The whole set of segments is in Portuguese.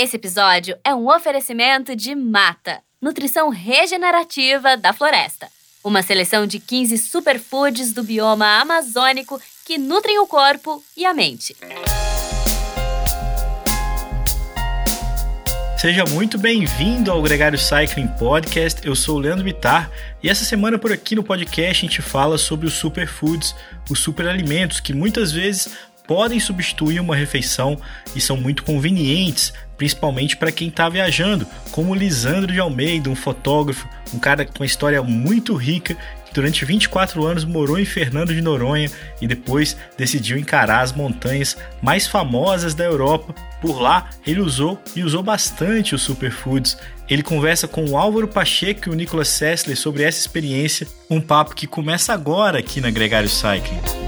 Esse episódio é um oferecimento de Mata, nutrição regenerativa da floresta. Uma seleção de 15 superfoods do bioma amazônico que nutrem o corpo e a mente. Seja muito bem-vindo ao Gregário Cycling Podcast. Eu sou o Leandro Bittar e essa semana por aqui no podcast a gente fala sobre os superfoods, os superalimentos que muitas vezes podem substituir uma refeição e são muito convenientes, principalmente para quem está viajando, como Lisandro de Almeida, um fotógrafo, um cara com uma história muito rica que durante 24 anos morou em Fernando de Noronha e depois decidiu encarar as montanhas mais famosas da Europa. Por lá, ele usou e usou bastante os superfoods. Ele conversa com o Álvaro Pacheco e o Nicolas Sessler sobre essa experiência, um papo que começa agora aqui na Gregário Cycling.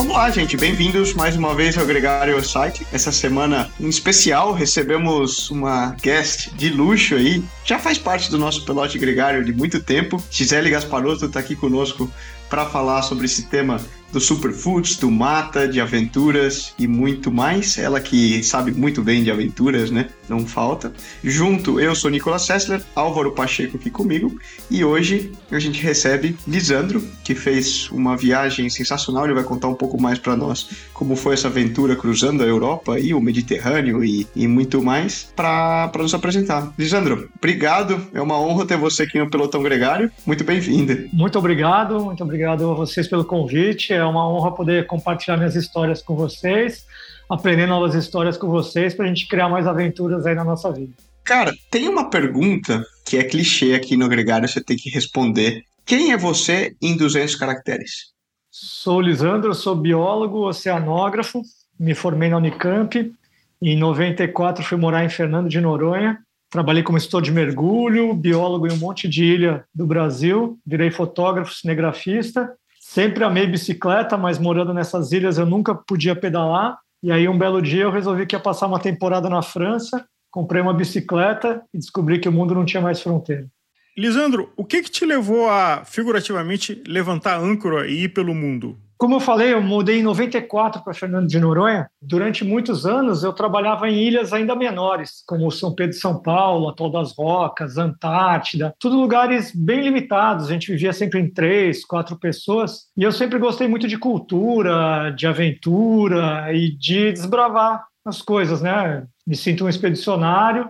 Olá, gente, bem-vindos mais uma vez ao Gregário Site. Essa semana, em especial, recebemos uma guest de luxo aí. Já faz parte do nosso pelote gregário de muito tempo. Gisele Gasparotto está aqui conosco para falar sobre esse tema do superfoods, do mata, de aventuras e muito mais. Ela que sabe muito bem de aventuras, né? Não falta. Junto, eu sou Nicolas Sessler, Álvaro Pacheco aqui comigo e hoje a gente recebe Lisandro, que fez uma viagem sensacional. Ele vai contar um pouco mais para nós como foi essa aventura cruzando a Europa e o Mediterrâneo e, e muito mais para nos apresentar. Lisandro, obrigado. É uma honra ter você aqui no Pelotão Gregário. Muito bem-vinda. Muito obrigado, muito obrigado a vocês pelo convite é uma honra poder compartilhar minhas histórias com vocês, aprender novas histórias com vocês para a gente criar mais aventuras aí na nossa vida. Cara, tem uma pergunta que é clichê aqui no Gregário, você tem que responder. Quem é você em 200 caracteres? Sou Lisandro, sou biólogo, oceanógrafo, me formei na Unicamp. Em 94 fui morar em Fernando de Noronha. Trabalhei como instrutor de mergulho, biólogo em um monte de ilha do Brasil. Virei fotógrafo, cinegrafista Sempre amei bicicleta, mas morando nessas ilhas eu nunca podia pedalar. E aí um belo dia eu resolvi que ia passar uma temporada na França, comprei uma bicicleta e descobri que o mundo não tinha mais fronteira. Lisandro, o que, que te levou a, figurativamente, levantar âncora e ir pelo mundo? Como eu falei, eu mudei em 94 para Fernando de Noronha. Durante muitos anos eu trabalhava em ilhas ainda menores, como São Pedro e São Paulo, Atol das Rocas, Antártida, tudo lugares bem limitados. A gente vivia sempre em três, quatro pessoas. E eu sempre gostei muito de cultura, de aventura e de desbravar as coisas, né? Me sinto um expedicionário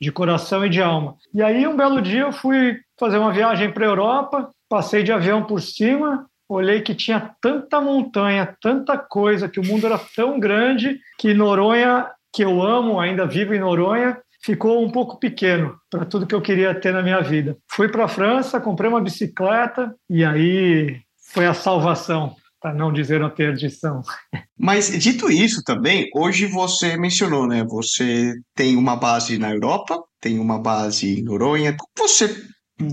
de coração e de alma. E aí um belo dia eu fui fazer uma viagem para a Europa, passei de avião por cima olhei que tinha tanta montanha, tanta coisa, que o mundo era tão grande que Noronha, que eu amo, ainda vivo em Noronha, ficou um pouco pequeno para tudo que eu queria ter na minha vida. Fui para a França, comprei uma bicicleta e aí foi a salvação. Para não dizer a perdição. Mas dito isso também, hoje você mencionou, né? Você tem uma base na Europa, tem uma base em Noronha. Você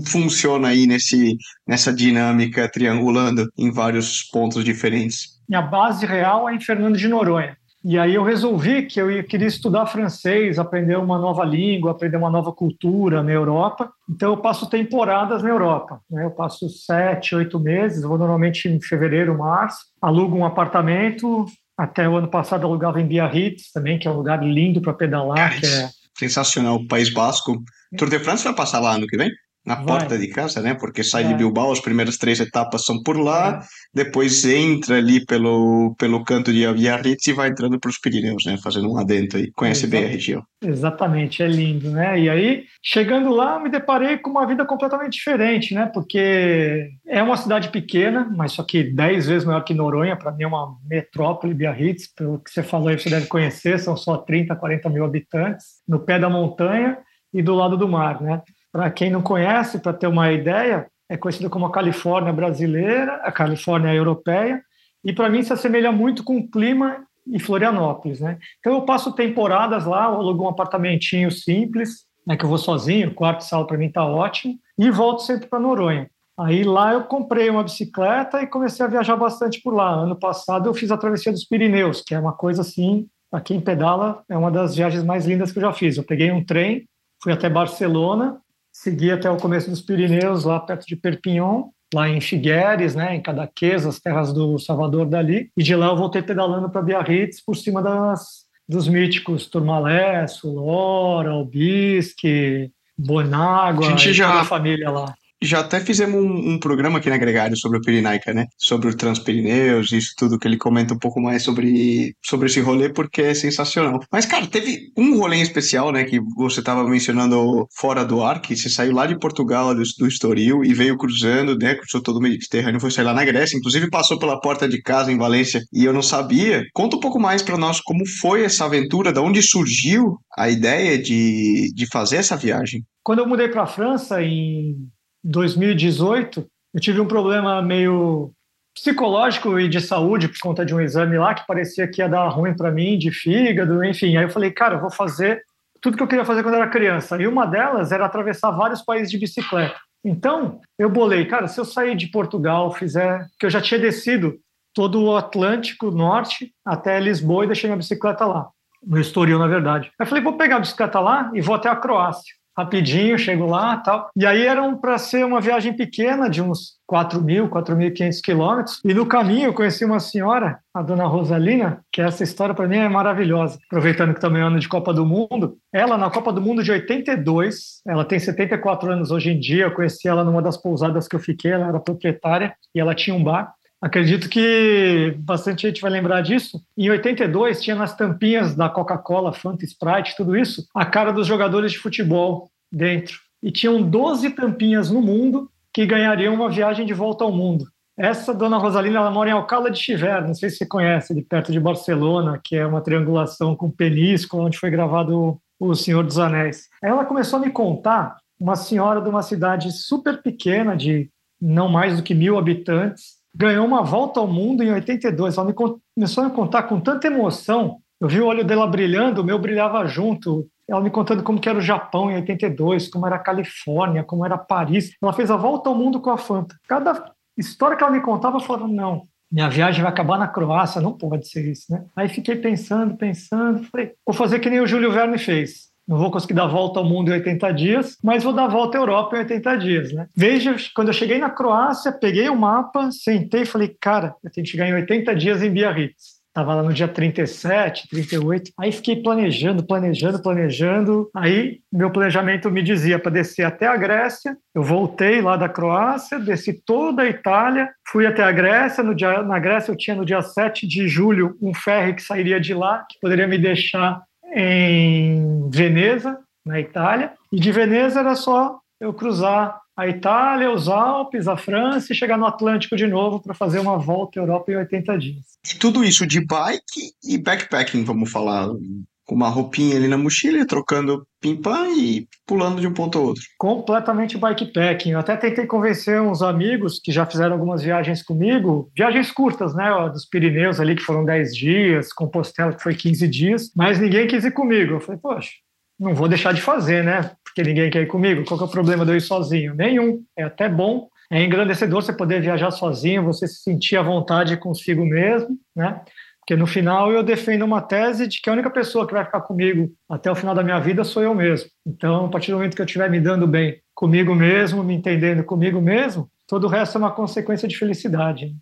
funciona aí nesse, nessa dinâmica triangulando em vários pontos diferentes? Minha base real é em Fernando de Noronha. E aí eu resolvi que eu queria estudar francês, aprender uma nova língua, aprender uma nova cultura na Europa. Então eu passo temporadas na Europa. Né? Eu passo sete, oito meses, vou normalmente em fevereiro, março, alugo um apartamento. Até o ano passado alugava em Biarritz também, que é um lugar lindo para pedalar. que é... Sensacional, País Basco. Tour de France vai passar lá ano que vem? Na Vai. porta de casa, né? Porque sai de Bilbao, as primeiras três etapas são por lá, é. depois entra ali pelo, pelo canto de Biarritz e vai entrando para os Pirineus, né? Fazendo um adentro aí. Conhece bem a região. Exatamente, é lindo, né? E aí, chegando lá, me deparei com uma vida completamente diferente, né? Porque é uma cidade pequena, mas só que dez vezes maior que Noronha, para mim é uma metrópole, Biarritz, pelo que você falou aí, você deve conhecer, são só 30, 40 mil habitantes, no pé da montanha e do lado do mar, né? Para quem não conhece, para ter uma ideia, é conhecida como a Califórnia brasileira, a Califórnia europeia, e para mim se assemelha muito com o clima em Florianópolis, né? Então eu passo temporadas lá, alugo um apartamentinho simples, né, que eu vou sozinho, quarto e sala para mim tá ótimo, e volto sempre para Noronha. Aí lá eu comprei uma bicicleta e comecei a viajar bastante por lá. Ano passado eu fiz a travessia dos Pirineus, que é uma coisa assim, para quem pedala, é uma das viagens mais lindas que eu já fiz. Eu peguei um trem, fui até Barcelona, segui até o começo dos Pirineus, lá perto de Perpignan, lá em Figueres, né, em Cadaqués, as terras do Salvador Dali, e de lá eu voltei pedalando para Biarritz por cima das, dos míticos Turmalé, Sulora, Albisque, Bonágua, a gente já, a família lá já até fizemos um, um, programa aqui na Gregário sobre o Pirinaica, né? Sobre o Transpirineus, isso tudo, que ele comenta um pouco mais sobre, sobre esse rolê, porque é sensacional. Mas, cara, teve um rolê em especial, né? Que você estava mencionando fora do ar, que você saiu lá de Portugal, do, do Estoril, e veio cruzando, né? Cruzou todo o Mediterrâneo, foi sair lá na Grécia, inclusive passou pela porta de casa em Valência, e eu não sabia. Conta um pouco mais para nós como foi essa aventura, da onde surgiu a ideia de, de fazer essa viagem. Quando eu mudei para a França em 2018, eu tive um problema meio psicológico e de saúde por conta de um exame lá que parecia que ia dar ruim para mim, de fígado, enfim. Aí eu falei, cara, eu vou fazer tudo que eu queria fazer quando era criança. E uma delas era atravessar vários países de bicicleta. Então, eu bolei, cara, se eu sair de Portugal, fizer, que eu já tinha descido todo o Atlântico Norte até Lisboa e deixei minha bicicleta lá, no Estoril, na verdade. Aí eu falei, vou pegar a bicicleta lá e vou até a Croácia rapidinho, chego lá tal. E aí eram para ser uma viagem pequena, de uns 4 mil, 4.500 quilômetros. E no caminho eu conheci uma senhora, a dona Rosalina, que essa história para mim é maravilhosa. Aproveitando que também é ano de Copa do Mundo. Ela, na Copa do Mundo de 82, ela tem 74 anos hoje em dia. Eu conheci ela numa das pousadas que eu fiquei, ela era proprietária e ela tinha um bar. Acredito que bastante gente vai lembrar disso. Em 82, tinha nas tampinhas da Coca-Cola, Fanta, Sprite, tudo isso, a cara dos jogadores de futebol dentro. E tinham 12 tampinhas no mundo que ganhariam uma viagem de volta ao mundo. Essa dona Rosalina, ela mora em Alcala de Chiver, não sei se você conhece, ali perto de Barcelona, que é uma triangulação com Penisco, onde foi gravado O Senhor dos Anéis. Ela começou a me contar, uma senhora de uma cidade super pequena, de não mais do que mil habitantes, ganhou uma volta ao mundo em 82. Ela me começou a me contar com tanta emoção. Eu vi o olho dela brilhando, o meu brilhava junto. Ela me contando como era o Japão em 82, como era a Califórnia, como era Paris. Ela fez a volta ao mundo com a Fanta. Cada história que ela me contava, eu falava, não, minha viagem vai acabar na Croácia, não pode ser isso, né? Aí fiquei pensando, pensando, falei, vou fazer que nem o Júlio Verne fez. Não vou conseguir dar a volta ao mundo em 80 dias, mas vou dar a volta à Europa em 80 dias, né? Veja, quando eu cheguei na Croácia, peguei o mapa, sentei e falei, cara, eu tenho que chegar em 80 dias em Biarritz. Estava lá no dia 37, 38. Aí fiquei planejando, planejando, planejando. Aí meu planejamento me dizia para descer até a Grécia. Eu voltei lá da Croácia, desci toda a Itália, fui até a Grécia. No dia, na Grécia eu tinha no dia 7 de julho um ferry que sairia de lá, que poderia me deixar em Veneza, na Itália, e de Veneza era só eu cruzar a Itália, os Alpes, a França e chegar no Atlântico de novo para fazer uma volta à Europa em 80 dias. E tudo isso de bike e backpacking, vamos falar, com uma roupinha ali na mochila, trocando pimpã e pulando de um ponto ao outro. Completamente bikepacking. Eu até tentei convencer uns amigos que já fizeram algumas viagens comigo, viagens curtas, né, dos Pirineus ali que foram 10 dias, Compostela que foi 15 dias, mas ninguém quis ir comigo. Eu falei, poxa, não vou deixar de fazer, né? Porque ninguém quer ir comigo. Qual que é o problema de eu ir sozinho? Nenhum. É até bom. É engrandecedor você poder viajar sozinho, você se sentir à vontade consigo mesmo, né? Porque no final eu defendo uma tese de que a única pessoa que vai ficar comigo até o final da minha vida sou eu mesmo. Então, a partir do momento que eu estiver me dando bem comigo mesmo, me entendendo comigo mesmo, todo o resto é uma consequência de felicidade.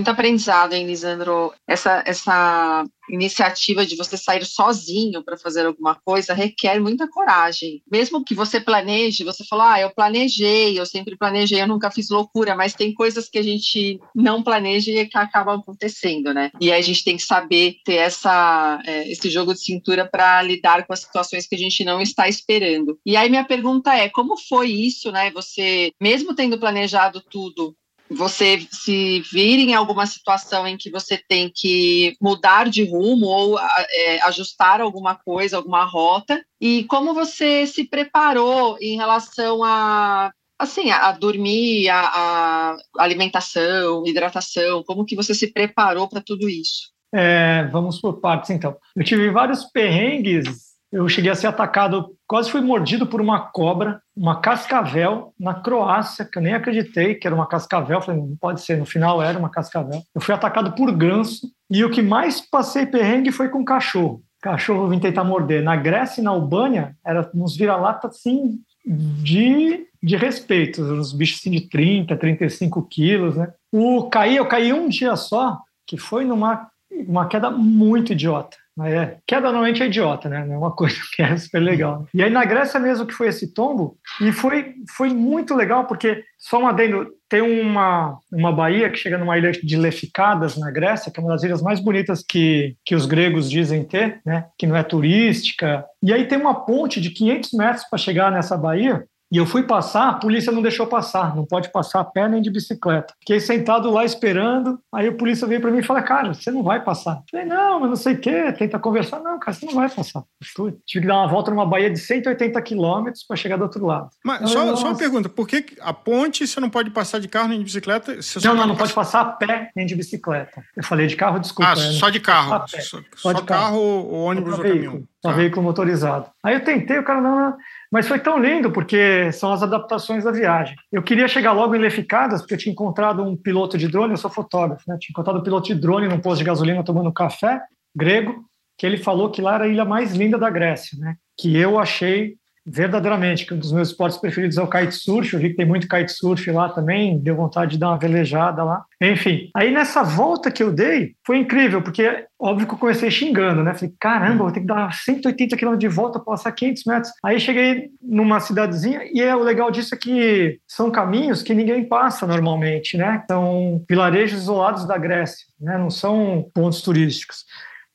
Muito aprendizado, hein, Lisandro? Essa, essa iniciativa de você sair sozinho para fazer alguma coisa requer muita coragem. Mesmo que você planeje, você fala, ah, eu planejei, eu sempre planejei, eu nunca fiz loucura, mas tem coisas que a gente não planeja e que acabam acontecendo, né? E aí a gente tem que saber ter essa, é, esse jogo de cintura para lidar com as situações que a gente não está esperando. E aí minha pergunta é, como foi isso, né? Você, mesmo tendo planejado tudo, você se vir em alguma situação em que você tem que mudar de rumo ou é, ajustar alguma coisa, alguma rota, e como você se preparou em relação a assim, a, dormir, a, a, alimentação, hidratação, como que você se preparou para tudo isso? É, vamos por partes, então. Eu tive vários perrengues eu cheguei a ser atacado, quase fui mordido por uma cobra, uma cascavel, na Croácia, que eu nem acreditei que era uma cascavel. Falei, não pode ser, no final era uma cascavel. Eu fui atacado por ganso, e o que mais passei perrengue foi com cachorro. Cachorro vim tentar morder. Na Grécia e na Albânia, era uns vira-lata assim de, de respeito, uns bichos assim de 30, 35 quilos, né? O caí, eu caí um dia só, que foi numa uma queda muito idiota. É, queda normalmente é idiota, né? É uma coisa que é super legal. E aí na Grécia mesmo que foi esse tombo, e foi, foi muito legal, porque, só um adendo, tem uma, uma baía que chega numa ilha de Leficadas, na Grécia, que é uma das ilhas mais bonitas que, que os gregos dizem ter, né? Que não é turística. E aí tem uma ponte de 500 metros para chegar nessa baía, e eu fui passar, a polícia não deixou passar, não pode passar a pé nem de bicicleta. Fiquei sentado lá esperando, aí a polícia veio para mim e falou: Cara, você não vai passar. Eu falei: Não, mas não sei o quê, tenta conversar. Não, cara, você não vai passar. Fui. Tive que dar uma volta numa baía de 180 quilômetros para chegar do outro lado. Mas só, só, uma pergunta: por que a ponte você não pode passar de carro nem de bicicleta? não, não, não pode passar a pé nem de bicicleta. Eu falei de carro, desculpa. Ah, só de carro. Só, só, só, de carro, ou ônibus ou caminhão. Só tá. veículo motorizado. Aí eu tentei, o cara não. Mas foi tão lindo porque são as adaptações da viagem. Eu queria chegar logo em Leficadas, porque eu tinha encontrado um piloto de drone, eu sou fotógrafo, né? Tinha encontrado um piloto de drone num posto de gasolina tomando café grego, que ele falou que lá era a ilha mais linda da Grécia, né? Que eu achei verdadeiramente, que um dos meus esportes preferidos é o kitesurf, eu vi que tem muito kitesurf lá também, deu vontade de dar uma velejada lá. Enfim, aí nessa volta que eu dei, foi incrível, porque óbvio que eu comecei xingando, né? Falei, caramba, vou ter que dar 180 km de volta, passar 500 metros. Aí cheguei numa cidadezinha, e é, o legal disso é que são caminhos que ninguém passa normalmente, né? São vilarejos isolados da Grécia, né? Não são pontos turísticos.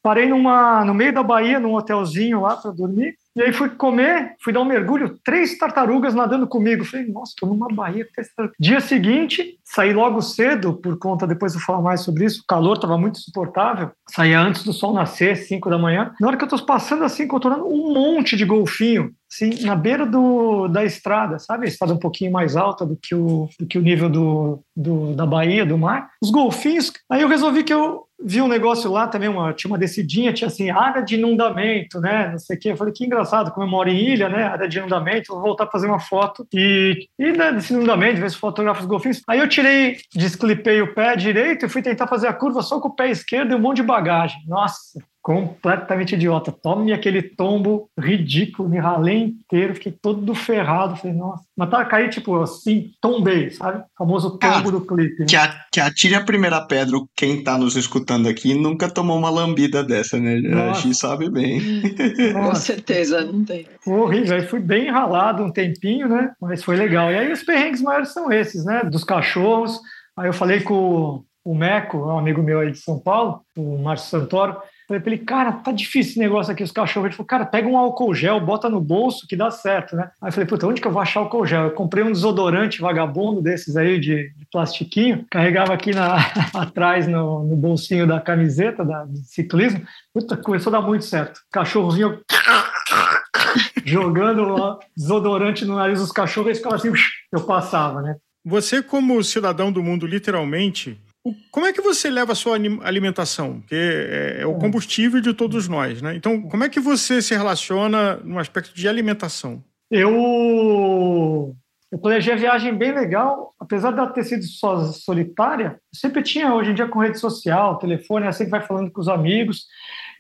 Parei numa, no meio da Bahia, num hotelzinho lá para dormir. E aí fui comer, fui dar um mergulho, três tartarugas nadando comigo. Falei, nossa, estou numa Bahia. Dia seguinte, saí logo cedo, por conta, depois eu falar mais sobre isso, o calor estava muito insuportável. Saí antes do sol nascer, 5 da manhã. Na hora que eu estou passando assim, contornando um monte de golfinho, assim, na beira do, da estrada, sabe? A estrada um pouquinho mais alta do que o, do que o nível do, do, da Bahia, do mar. Os golfinhos. Aí eu resolvi que eu vi um negócio lá também, uma, tinha uma descidinha, tinha assim, área de inundamento, né? Não sei o quê. Eu falei, que engraçado, como eu moro em ilha, né? Área de inundamento, vou voltar a fazer uma foto. E, e né, desse inundamento, ver se fotografa os golfinhos. Aí eu tirei, desclipei o pé direito e fui tentar fazer a curva só com o pé esquerdo e um monte de bagagem. Nossa, completamente idiota. Tome aquele tombo ridículo, me ralei inteiro, fiquei todo ferrado. Falei, nossa. Mas tá cair, tipo, assim, tombei, sabe? O famoso tombo do clipe. Né? Que, a, que atire a primeira pedra, quem tá nos escutando aqui nunca tomou uma lambida dessa, né? Nossa. A gente sabe bem. Com certeza, não tem. Foi horrível. Aí fui bem ralado um tempinho, né? Mas foi legal. E aí os perrengues maiores são esses, né? Dos cachorros. Aí eu falei com o Meco, um amigo meu aí de São Paulo, o Márcio Santoro, Falei pra ele, cara, tá difícil esse negócio aqui, os cachorros. Ele falou, cara, pega um álcool gel, bota no bolso que dá certo, né? Aí eu falei, puta, onde que eu vou achar álcool gel? Eu comprei um desodorante vagabundo desses aí de, de plastiquinho, carregava aqui na, atrás no, no, bolsinho da camiseta da, de ciclismo. Puta, começou a dar muito certo. Cachorrozinho jogando desodorante no nariz dos cachorros, e ficava assim, eu passava, né? Você, como cidadão do mundo, literalmente, como é que você leva a sua alimentação? Que é, é o combustível de todos nós, né? Então, como é que você se relaciona no aspecto de alimentação? Eu, eu planejei a viagem bem legal, apesar de ela ter sido só solitária, sempre tinha, hoje em dia, com rede social, telefone, é sempre vai falando com os amigos.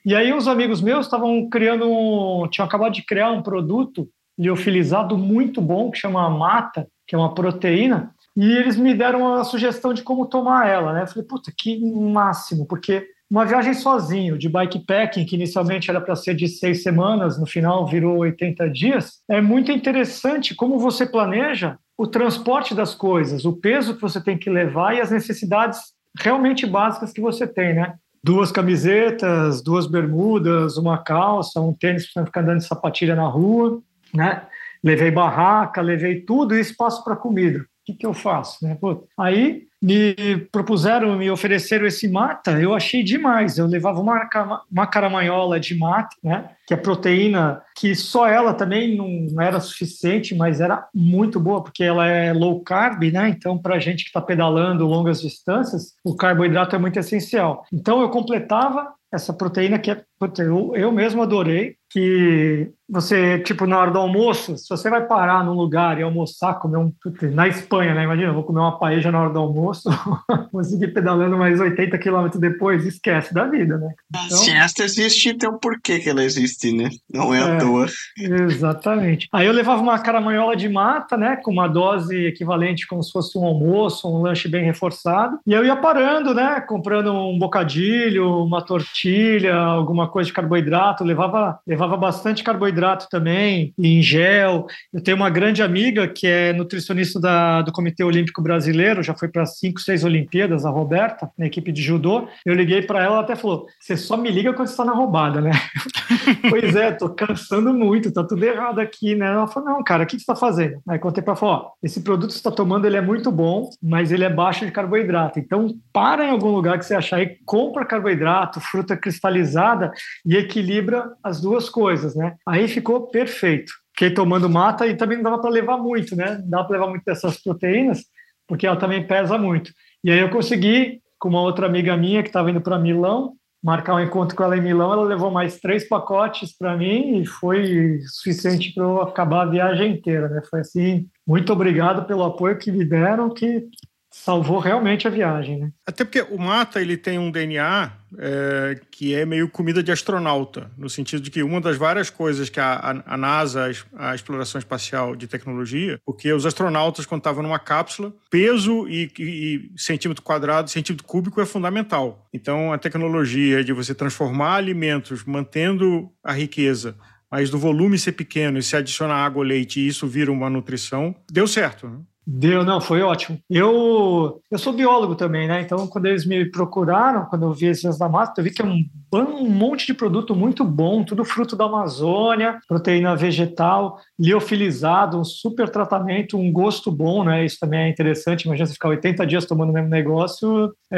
E aí, uns amigos meus estavam criando, um, tinham acabado de criar um produto liofilizado muito bom, que chama Mata, que é uma proteína, e eles me deram a sugestão de como tomar ela, né? Eu falei, puta, que máximo, porque uma viagem sozinho, de bikepacking, que inicialmente era para ser de seis semanas, no final virou 80 dias, é muito interessante como você planeja o transporte das coisas, o peso que você tem que levar e as necessidades realmente básicas que você tem, né? Duas camisetas, duas bermudas, uma calça, um tênis para ficar andando de sapatilha na rua, né? Levei barraca, levei tudo e espaço para comida. Que, que eu faço? Né? Pô, aí me propuseram, me ofereceram esse mata, eu achei demais. Eu levava uma, uma caramanhola de mata, né? que é proteína que só ela também não era suficiente, mas era muito boa, porque ela é low carb, né? Então, para a gente que está pedalando longas distâncias, o carboidrato é muito essencial. Então, eu completava essa proteína que é, eu, eu mesmo adorei, que você, tipo, na hora do almoço, se você vai parar num lugar e almoçar, comer um. Na Espanha, né? Imagina, eu vou comer uma paella na hora do almoço, conseguir pedalando mais 80 quilômetros depois, esquece da vida, né? Então, se esta existe, tem um porquê que ela existe, né? Não é, é à toa. Exatamente. Aí eu levava uma caramanhola de mata, né? Com uma dose equivalente como se fosse um almoço, um lanche bem reforçado. E eu ia parando, né? Comprando um bocadilho, uma tortilha, alguma coisa de carboidrato. Levava, levava bastante carboidrato carboidrato também, em gel. Eu tenho uma grande amiga que é nutricionista da, do Comitê Olímpico Brasileiro, já foi para cinco, seis Olimpíadas, a Roberta, na equipe de judô. Eu liguei para ela, ela até falou: Você só me liga quando está na roubada, né? pois é, tô cansando muito, tá tudo errado aqui, né? Ela falou: Não, cara, o que, você está fazendo? Aí contei para ela: Ó, esse produto que você está tomando ele é muito bom, mas ele é baixo de carboidrato. Então, para em algum lugar que você achar e compra carboidrato, fruta cristalizada e equilibra as duas coisas, né? Aí ficou perfeito. Fiquei tomando mata e também não dava para levar muito, né? Não dava para levar muito dessas proteínas, porque ela também pesa muito. E aí eu consegui, com uma outra amiga minha que estava indo para Milão, marcar um encontro com ela em Milão. Ela levou mais três pacotes para mim e foi suficiente para eu acabar a viagem inteira, né? Foi assim, muito obrigado pelo apoio que me deram, que salvou realmente a viagem, né? Até porque o mata ele tem um DNA é, que é meio comida de astronauta, no sentido de que uma das várias coisas que a, a, NASA, a, exploração espacial de tecnologia, porque os astronautas quando estavam numa cápsula, peso e, e, e centímetro quadrado, centímetro cúbico é fundamental. Então a tecnologia de você transformar alimentos mantendo a riqueza mas do volume ser pequeno e se adiciona água leite e isso vira uma nutrição, deu certo. Né? Deu, não, foi ótimo. Eu, eu sou biólogo também, né? Então, quando eles me procuraram, quando eu vi esses da mata, eu vi que é um, um monte de produto muito bom, tudo fruto da Amazônia, proteína vegetal, liofilizado, um super tratamento, um gosto bom, né? Isso também é interessante. Imagina você ficar 80 dias tomando o mesmo negócio, é,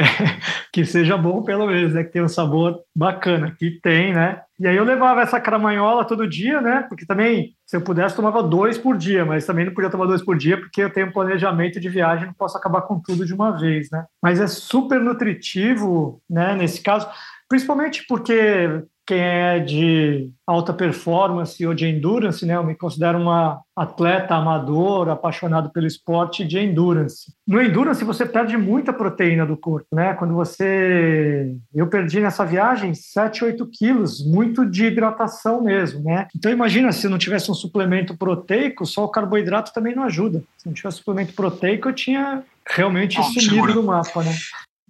que seja bom pelo menos, né? Que tenha um sabor bacana, que tem, né? E aí eu levava essa caramanhola todo dia, né? Porque também, se eu pudesse, tomava dois por dia, mas também não podia tomar dois por dia, porque eu tenho um planejamento de viagem, não posso acabar com tudo de uma vez, né? Mas é super nutritivo, né? Nesse caso, principalmente porque quem é de alta performance ou de endurance, né? Eu me considero uma atleta amador, apaixonado pelo esporte de endurance. No endurance você perde muita proteína do corpo, né? Quando você, eu perdi nessa viagem 7, 8 quilos, muito de hidratação mesmo, né? Então imagina se não tivesse um suplemento proteico, só o carboidrato também não ajuda. Se não tivesse suplemento proteico, eu tinha realmente sumido do mapa, né?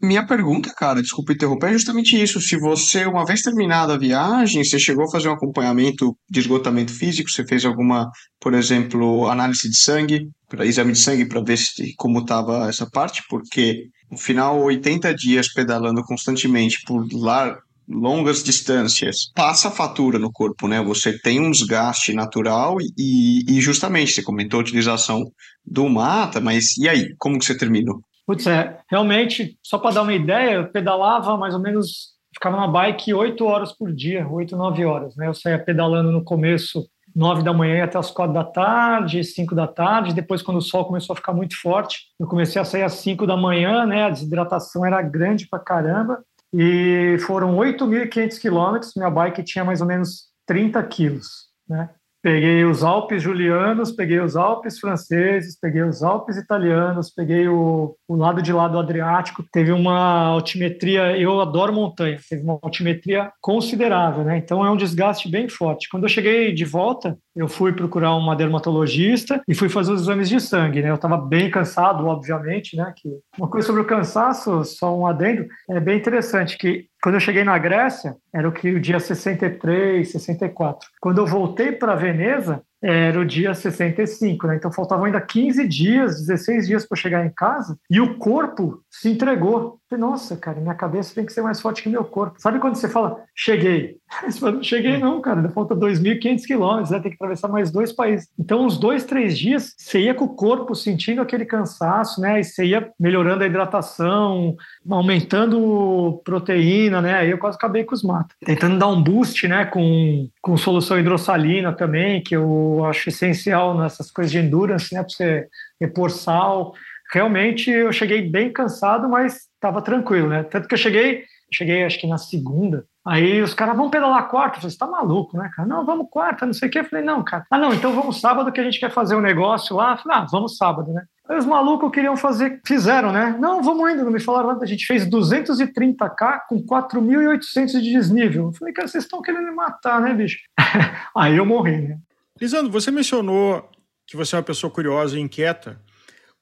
Minha pergunta, cara, desculpa interromper, é justamente isso. Se você, uma vez terminada a viagem, você chegou a fazer um acompanhamento de esgotamento físico, você fez alguma, por exemplo, análise de sangue, exame de sangue para ver se, como estava essa parte, porque no final, 80 dias pedalando constantemente por lá, longas distâncias, passa fatura no corpo, né? Você tem um desgaste natural e, e justamente, você comentou a utilização do mata, mas e aí, como que você terminou? Putz, é, realmente, só para dar uma ideia, eu pedalava mais ou menos, ficava na bike oito horas por dia, oito, nove horas. Né? Eu saía pedalando no começo, nove da manhã até as quatro da tarde, cinco da tarde. Depois, quando o sol começou a ficar muito forte, eu comecei a sair às cinco da manhã, né? A desidratação era grande pra caramba. E foram 8.500 quilômetros, minha bike tinha mais ou menos 30 quilos, né? Peguei os Alpes julianos, peguei os Alpes franceses, peguei os Alpes italianos, peguei o, o lado de lá do Adriático. Teve uma altimetria, eu adoro montanha, teve uma altimetria considerável, né? Então é um desgaste bem forte. Quando eu cheguei de volta, eu fui procurar uma dermatologista e fui fazer os exames de sangue, né? Eu estava bem cansado, obviamente, né? Que uma coisa sobre o cansaço, só um adendo, é bem interessante que quando eu cheguei na Grécia, era o que o dia 63, 64. Quando eu voltei para Veneza, era o dia 65, né? Então faltavam ainda 15 dias, 16 dias para chegar em casa e o corpo se entregou. Falei, Nossa, cara, minha cabeça tem que ser mais forte que meu corpo. Sabe quando você fala, cheguei? Você fala, não cheguei não, cara, falta 2.500 quilômetros, né? tem que atravessar mais dois países. Então, uns dois, três dias, você ia com o corpo sentindo aquele cansaço, né? E você ia melhorando a hidratação, aumentando proteína, né? Aí eu quase acabei com os matos. Tentando dar um boost, né? Com, com solução hidrossalina também, que eu acho essencial nessas coisas de endurance, né? Para você repor sal. Realmente eu cheguei bem cansado, mas estava tranquilo, né? Tanto que eu cheguei, cheguei acho que na segunda. Aí os caras vão pedalar quarta. Eu falei, você tá maluco, né, cara? Não, vamos quarta, não sei o quê. Eu falei, não, cara. Ah, não, então vamos sábado que a gente quer fazer um negócio lá. Eu falei, ah, vamos sábado, né? Aí os malucos queriam fazer, fizeram, né? Não, vamos ainda, não me falaram nada. A gente fez 230k com 4.800 de desnível. Eu falei, cara, vocês estão querendo me matar, né, bicho? Aí eu morri, né? Lisandro, você mencionou que você é uma pessoa curiosa e inquieta.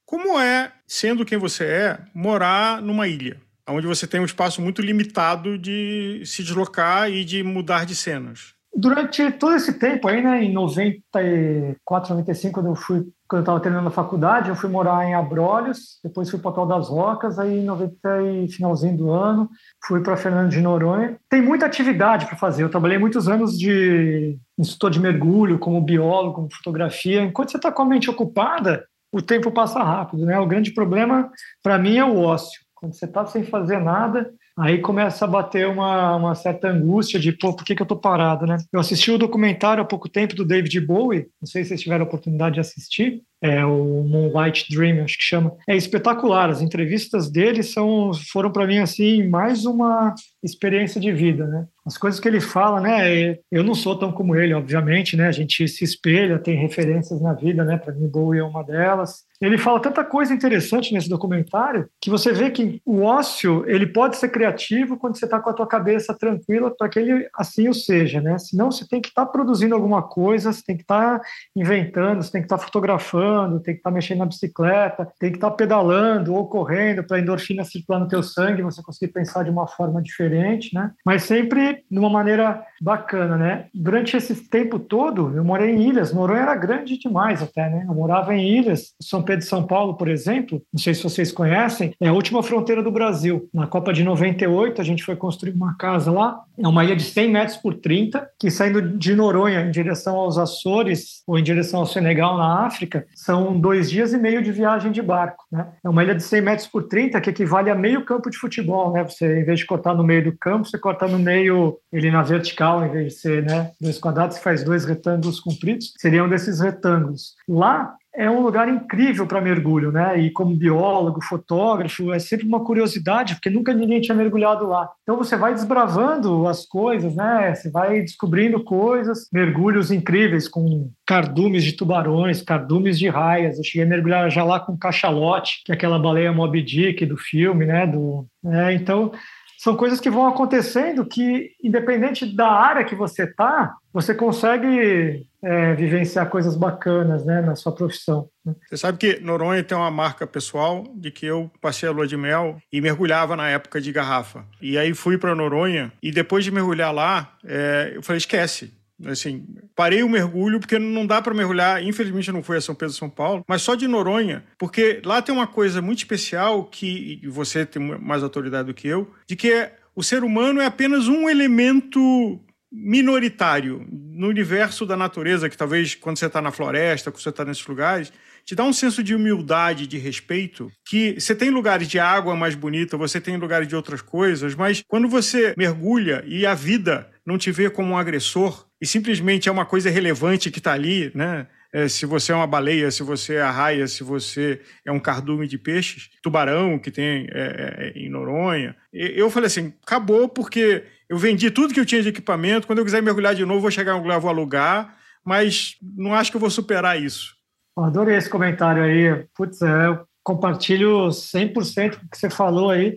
Como é, sendo quem você é, morar numa ilha, onde você tem um espaço muito limitado de se deslocar e de mudar de cenas? Durante todo esse tempo aí, né, em 94, 95, quando eu fui, quando eu estava terminando a faculdade, eu fui morar em Abrolhos, depois fui para Tal das Rocas, aí em 90 e finalzinho do ano, fui para Fernando de Noronha. Tem muita atividade para fazer. Eu trabalhei muitos anos de instrutor de mergulho, como biólogo, como fotografia. Enquanto você está com a mente ocupada, o tempo passa rápido, né? O grande problema para mim é o ócio. Quando você está sem fazer nada, aí começa a bater uma, uma certa angústia de, pô, por que, que eu estou parado, né? Eu assisti o documentário há pouco tempo do David Bowie, não sei se vocês tiveram a oportunidade de assistir, é o Moonlight Dream, acho que chama. É espetacular, as entrevistas dele são, foram para mim, assim, mais uma experiência de vida, né? As coisas que ele fala, né? Eu não sou tão como ele, obviamente, né? A gente se espelha, tem referências na vida, né? Para mim, Bowie é uma delas. Ele fala tanta coisa interessante nesse documentário que você vê que o ócio ele pode ser criativo quando você está com a tua cabeça tranquila para que ele assim o seja, né? Senão você tem que estar tá produzindo alguma coisa, você tem que estar tá inventando, você tem que estar tá fotografando, tem que estar tá mexendo na bicicleta, tem que estar tá pedalando ou correndo para a endorfina circular no teu sangue, você conseguir pensar de uma forma diferente, né? Mas sempre de uma maneira bacana, né? Durante esse tempo todo, eu morei em ilhas. Noronha era grande demais até, né? Eu morava em ilhas. São Pedro São Paulo, por exemplo, não sei se vocês conhecem, é a última fronteira do Brasil. Na Copa de 98, a gente foi construir uma casa lá. É uma ilha de 100 metros por 30, que saindo de Noronha em direção aos Açores ou em direção ao Senegal, na África, são dois dias e meio de viagem de barco, né? É uma ilha de 100 metros por 30, que equivale a meio campo de futebol, né? Você, em vez de cortar no meio do campo, você corta no meio, ele na vertical, em vez de ser né, dois quadrados, você faz dois retângulos compridos, seriam desses retângulos. Lá é um lugar incrível para mergulho, né? E como biólogo, fotógrafo, é sempre uma curiosidade, porque nunca ninguém tinha mergulhado lá. Então você vai desbravando as coisas, né? Você vai descobrindo coisas, mergulhos incríveis com cardumes de tubarões, cardumes de raias. Eu cheguei a mergulhar já lá com cachalote, que é aquela baleia Moby Dick do filme, né? Do, é, então são coisas que vão acontecendo que, independente da área que você está, você consegue é, vivenciar coisas bacanas né, na sua profissão. Né? Você sabe que Noronha tem uma marca pessoal de que eu passei a lua de mel e mergulhava na época de garrafa. E aí fui para Noronha e depois de mergulhar lá, é, eu falei, esquece, Assim, parei o mergulho porque não dá para mergulhar. Infelizmente, não fui a São Pedro São Paulo, mas só de Noronha, porque lá tem uma coisa muito especial que você tem mais autoridade do que eu, de que o ser humano é apenas um elemento minoritário no universo da natureza, que talvez quando você está na floresta, quando você está nesses lugares, te dá um senso de humildade, de respeito, que você tem lugares de água mais bonita, você tem lugares de outras coisas, mas quando você mergulha e a vida não te vê como um agressor, e simplesmente é uma coisa relevante que está ali, né? É, se você é uma baleia, se você é a raia, se você é um cardume de peixes, tubarão que tem é, é, em Noronha. Eu falei assim, acabou porque eu vendi tudo que eu tinha de equipamento. Quando eu quiser mergulhar de novo, vou chegar em um lugar, vou alugar, mas não acho que eu vou superar isso. Adorei esse comentário aí. Putz, é, eu compartilho 100% do que você falou aí.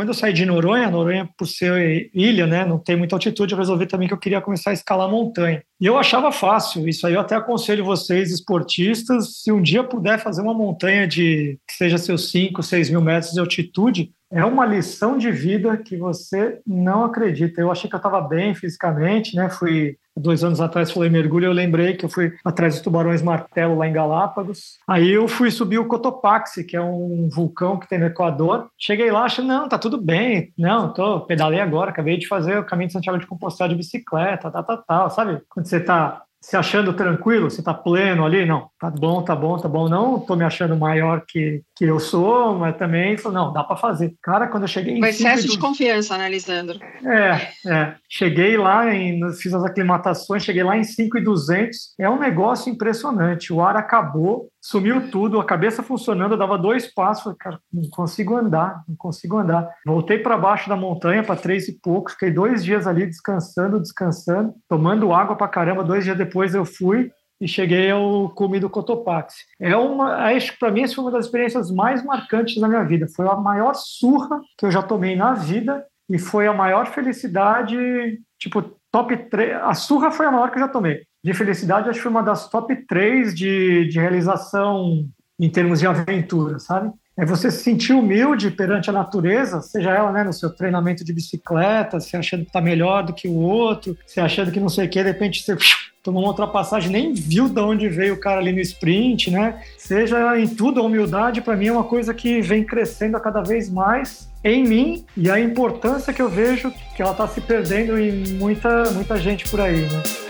Quando eu saí de Noronha, Noronha, por ser ilha, né, não tem muita altitude, eu resolvi também que eu queria começar a escalar montanha. E eu achava fácil, isso aí eu até aconselho vocês, esportistas, se um dia puder fazer uma montanha de que seja seus 5, 6 mil metros de altitude, é uma lição de vida que você não acredita. Eu achei que eu estava bem fisicamente, né? Fui dois anos atrás falei mergulho, eu lembrei que eu fui atrás dos tubarões martelo lá em Galápagos. Aí eu fui subir o Cotopaxi, que é um vulcão que tem no Equador. Cheguei lá, achei, não, tá tudo bem. Não, tô, pedalei agora, acabei de fazer o caminho de Santiago de Compostela de bicicleta, tal, tal, tal, sabe? Quando você tá se achando tranquilo, você tá pleno ali, não, tá bom, tá bom, tá bom, não tô me achando maior que, que eu sou, mas também, não, dá para fazer. Cara, quando eu cheguei em... O excesso de confiança, né, Lisandro? É, é. Cheguei lá, em, fiz as aclimatações, cheguei lá em 5,200, é um negócio impressionante, o ar acabou, sumiu tudo, a cabeça funcionando, eu dava dois passos, falei, cara, não consigo andar, não consigo andar. Voltei para baixo da montanha, para três e poucos, fiquei dois dias ali descansando, descansando, tomando água para caramba. Dois dias depois eu fui e cheguei ao cume do Cotopaxi. É uma, acho que para mim essa foi uma das experiências mais marcantes da minha vida. Foi a maior surra que eu já tomei na vida e foi a maior felicidade, tipo, top 3. A surra foi a maior que eu já tomei de felicidade, acho que foi uma das top três de, de realização em termos de aventura, sabe? É você se sentir humilde perante a natureza, seja ela né, no seu treinamento de bicicleta, se achando que está melhor do que o outro, se achando que não sei o que, de repente você tomou uma ultrapassagem, nem viu de onde veio o cara ali no sprint, né? Seja em tudo, a humildade para mim é uma coisa que vem crescendo a cada vez mais em mim e a importância que eu vejo que ela está se perdendo em muita, muita gente por aí, né?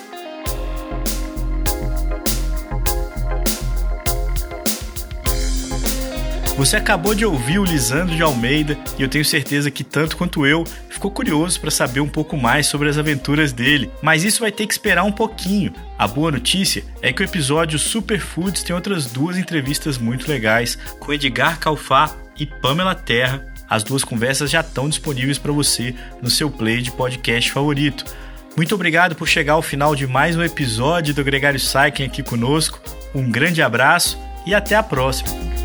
Você acabou de ouvir o Lisandro de Almeida e eu tenho certeza que, tanto quanto eu, ficou curioso para saber um pouco mais sobre as aventuras dele. Mas isso vai ter que esperar um pouquinho. A boa notícia é que o episódio Superfoods tem outras duas entrevistas muito legais com Edgar Calfá e Pamela Terra. As duas conversas já estão disponíveis para você no seu play de podcast favorito. Muito obrigado por chegar ao final de mais um episódio do Gregário Cycling aqui conosco. Um grande abraço e até a próxima!